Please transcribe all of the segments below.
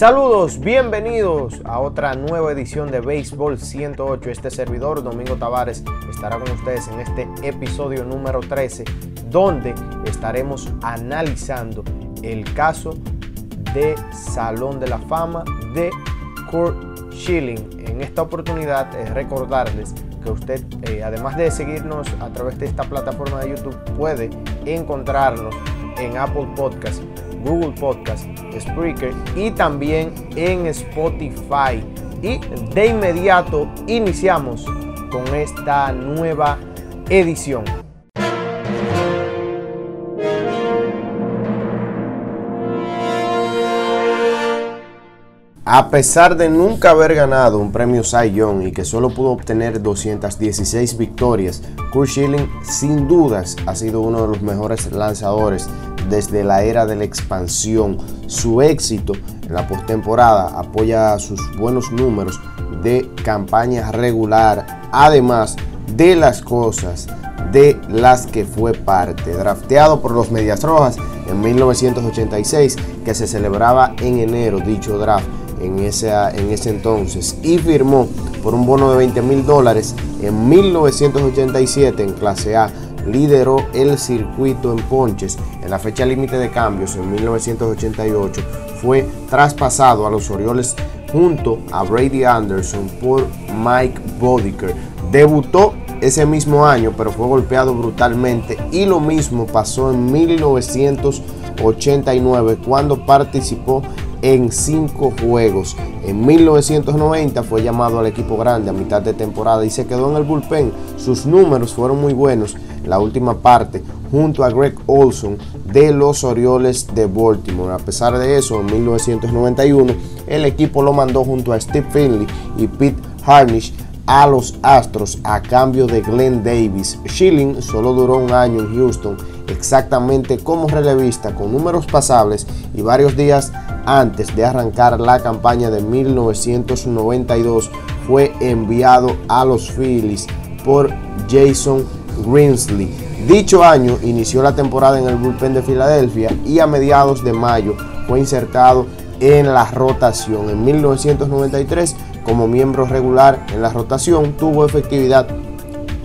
Saludos, bienvenidos a otra nueva edición de Béisbol 108. Este servidor, Domingo Tavares, estará con ustedes en este episodio número 13, donde estaremos analizando el caso de Salón de la Fama de Kurt Schilling. En esta oportunidad es recordarles que usted, eh, además de seguirnos a través de esta plataforma de YouTube, puede encontrarnos en Apple Podcast, Google Podcast, Spreaker y también en Spotify. Y de inmediato iniciamos con esta nueva edición. A pesar de nunca haber ganado un premio Cy Young y que solo pudo obtener 216 victorias, Kurt Schilling sin dudas ha sido uno de los mejores lanzadores desde la era de la expansión. Su éxito en la postemporada apoya sus buenos números de campaña regular, además de las cosas de las que fue parte. Drafteado por los Medias Rojas en 1986, que se celebraba en enero dicho draft en en ese entonces y firmó por un bono de 20 mil dólares en 1987 en clase A. Lideró el circuito en ponches en la fecha límite de cambios en 1988. Fue traspasado a los Orioles junto a Brady Anderson por Mike Bodiker. Debutó ese mismo año, pero fue golpeado brutalmente y lo mismo pasó en 1989 cuando participó en cinco juegos. En 1990 fue llamado al equipo grande a mitad de temporada y se quedó en el bullpen. Sus números fueron muy buenos la última parte junto a Greg Olson de los Orioles de Baltimore. A pesar de eso, en 1991 el equipo lo mandó junto a Steve Finley y Pete Harnish a los Astros a cambio de Glenn Davis. Schilling solo duró un año en Houston, exactamente como relevista, con números pasables y varios días antes de arrancar la campaña de 1992 fue enviado a los Phillies por Jason Greensley. Dicho año inició la temporada en el bullpen de Filadelfia y a mediados de mayo fue insertado en la rotación. En 1993, como miembro regular en la rotación, tuvo efectividad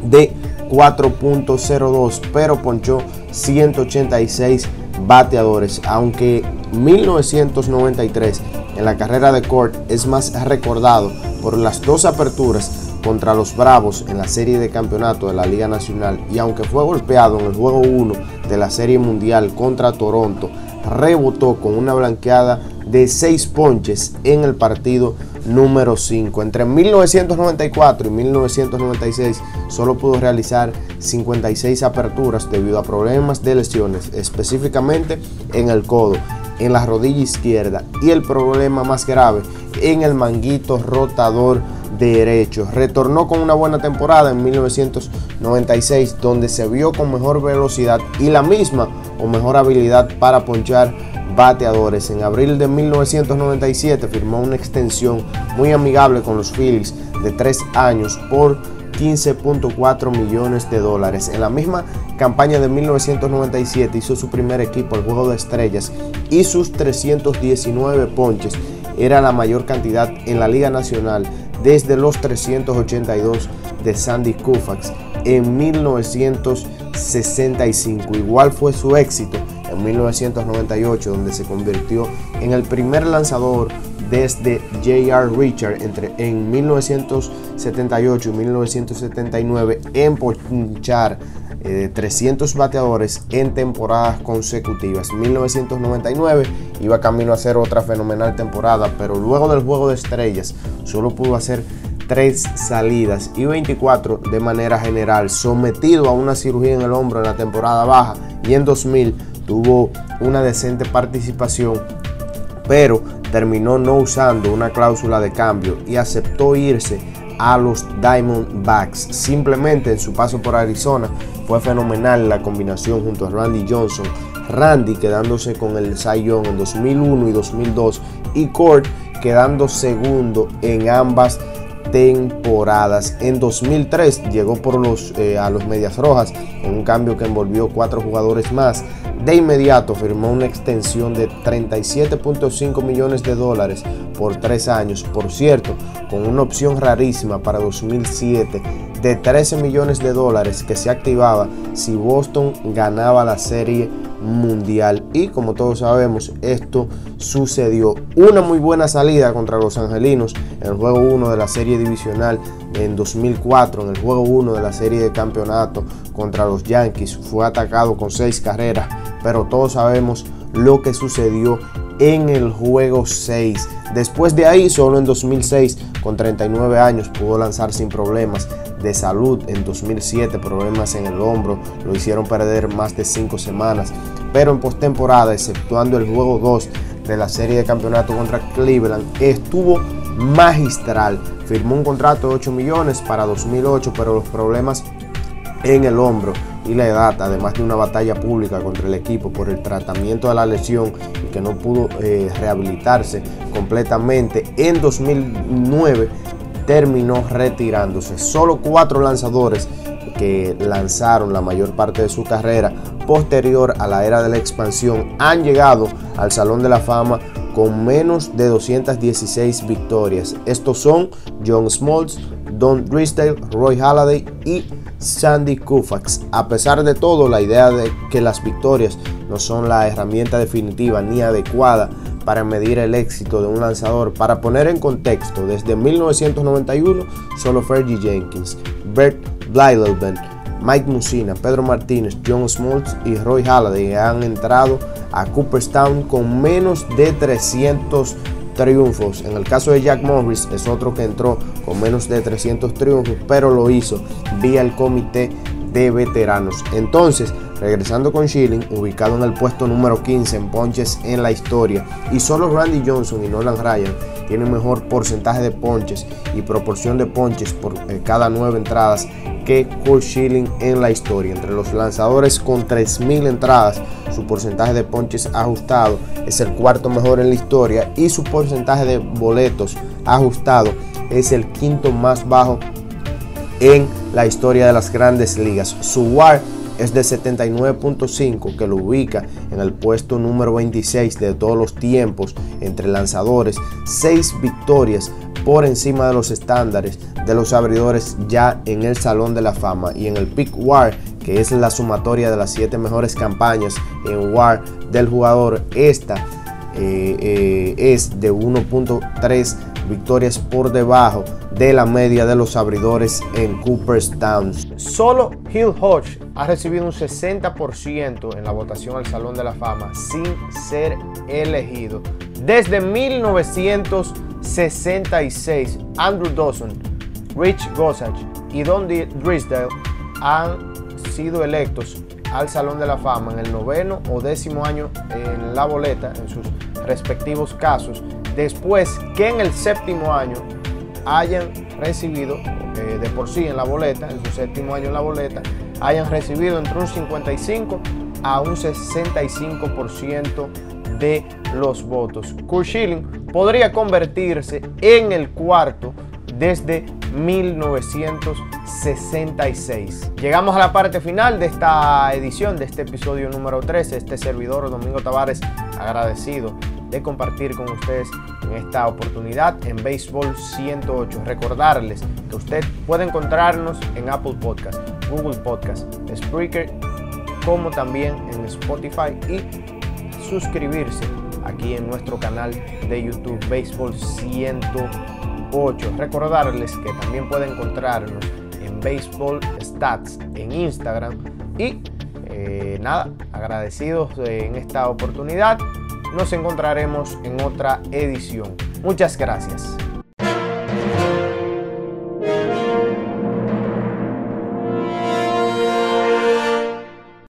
de 4.02, pero ponchó 186 bateadores, aunque 1993 en la carrera de Court es más recordado por las dos aperturas contra los Bravos en la serie de campeonato de la Liga Nacional y aunque fue golpeado en el juego 1 de la serie mundial contra Toronto, rebotó con una blanqueada de 6 ponches en el partido número 5. Entre 1994 y 1996 solo pudo realizar 56 aperturas debido a problemas de lesiones, específicamente en el codo en la rodilla izquierda y el problema más grave en el manguito rotador derecho. Retornó con una buena temporada en 1996 donde se vio con mejor velocidad y la misma o mejor habilidad para ponchar bateadores. En abril de 1997 firmó una extensión muy amigable con los Phillies de tres años por 15.4 millones de dólares. En la misma campaña de 1997 hizo su primer equipo, el Juego de Estrellas, y sus 319 ponches era la mayor cantidad en la Liga Nacional desde los 382 de Sandy Koufax en 1965. Igual fue su éxito en 1998, donde se convirtió en el primer lanzador desde J.R. Richard entre, en 1978 y 1979 en ponchar 300 eh, bateadores en temporadas consecutivas. 1999 iba camino a hacer otra fenomenal temporada, pero luego del juego de estrellas solo pudo hacer 3 salidas y 24 de manera general, sometido a una cirugía en el hombro en la temporada baja y en 2000 tuvo una decente participación, pero terminó no usando una cláusula de cambio y aceptó irse a los Diamondbacks. Simplemente en su paso por Arizona fue fenomenal la combinación junto a Randy Johnson. Randy quedándose con el Cy Young en 2001 y 2002 y Court quedando segundo en ambas temporadas. En 2003 llegó por los, eh, a los Medias Rojas en un cambio que envolvió cuatro jugadores más. De inmediato firmó una extensión de 37.5 millones de dólares por tres años, por cierto, con una opción rarísima para 2007 de 13 millones de dólares que se activaba si Boston ganaba la serie mundial. Y como todos sabemos, esto sucedió. Una muy buena salida contra los Angelinos en el juego 1 de la serie divisional en 2004, en el juego 1 de la serie de campeonato contra los Yankees. Fue atacado con 6 carreras, pero todos sabemos lo que sucedió en el juego 6. Después de ahí, solo en 2006, con 39 años, pudo lanzar sin problemas de salud. En 2007, problemas en el hombro lo hicieron perder más de 5 semanas. Pero en postemporada, exceptuando el juego 2 de la serie de campeonato contra Cleveland, estuvo magistral. Firmó un contrato de 8 millones para 2008, pero los problemas en el hombro y la edad, además de una batalla pública contra el equipo por el tratamiento de la lesión y que no pudo eh, rehabilitarse completamente, en 2009 terminó retirándose. Solo cuatro lanzadores que lanzaron la mayor parte de su carrera posterior a la era de la expansión han llegado al Salón de la Fama con menos de 216 victorias. Estos son John Smoltz, Don Drysdale, Roy Halladay y Sandy Koufax. A pesar de todo, la idea de que las victorias no son la herramienta definitiva ni adecuada para medir el éxito de un lanzador. Para poner en contexto, desde 1991 solo Fergie Jenkins, Bert Blyleven, Mike Musina, Pedro Martínez, John Smoltz y Roy Halladay han entrado a Cooperstown con menos de 300 triunfos. En el caso de Jack Morris es otro que entró con menos de 300 triunfos, pero lo hizo vía el comité de veteranos. Entonces, regresando con Schilling, ubicado en el puesto número 15 en ponches en la historia, y solo Randy Johnson y Nolan Ryan tienen mejor porcentaje de ponches y proporción de ponches por eh, cada nueve entradas que Kurt Schilling en la historia. Entre los lanzadores con 3.000 entradas, su porcentaje de ponches ajustado es el cuarto mejor en la historia y su porcentaje de boletos ajustado es el quinto más bajo en la historia de las grandes ligas. Su WAR es de 79.5 que lo ubica en el puesto número 26 de todos los tiempos entre lanzadores, 6 victorias por encima de los estándares de los abridores ya en el Salón de la Fama y en el Pick WAR, que es la sumatoria de las 7 mejores campañas en WAR del jugador, esta eh, eh, es de 1.3 victorias por debajo de la media de los abridores en Cooperstown. Solo Hill Hodge ha recibido un 60% en la votación al Salón de la Fama sin ser elegido. Desde 1966, Andrew Dawson, Rich Gossage y Don Drisdale han sido electos al Salón de la Fama en el noveno o décimo año en la boleta, en sus respectivos casos, después que en el séptimo año hayan recibido, eh, de por sí en la boleta, en su séptimo año en la boleta, hayan recibido entre un 55 a un 65% de los votos. Kurt podría convertirse en el cuarto desde 1966. Llegamos a la parte final de esta edición, de este episodio número 13. Este servidor, Domingo Tavares, agradecido de compartir con ustedes en esta oportunidad en Béisbol 108. Recordarles que usted puede encontrarnos en Apple Podcast, Google Podcast, Spreaker, como también en Spotify y suscribirse aquí en nuestro canal de YouTube Béisbol 108. Recordarles que también pueden encontrarnos en Baseball Stats en Instagram. Y eh, nada, agradecidos en esta oportunidad. Nos encontraremos en otra edición. Muchas gracias.